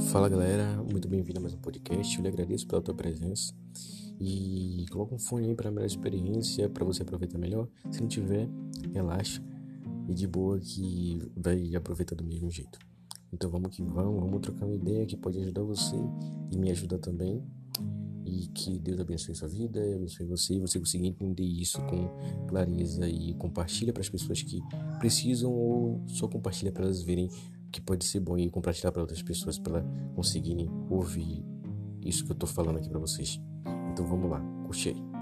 Fala galera, muito bem-vindo a mais um podcast. Eu lhe agradeço pela tua presença e coloca um fone aí para melhor experiência, para você aproveitar melhor. Se não tiver, relaxa e de boa que vai aproveitar do mesmo jeito. Então vamos que vamos, vamos trocar uma ideia que pode ajudar você e me ajudar também. E que Deus abençoe sua vida, abençoe você e você conseguir entender isso com clareza e compartilha para as pessoas que precisam ou só compartilha para elas verem que pode ser bom e compartilhar para outras pessoas para conseguirem ouvir isso que eu tô falando aqui para vocês. Então vamos lá, curte aí.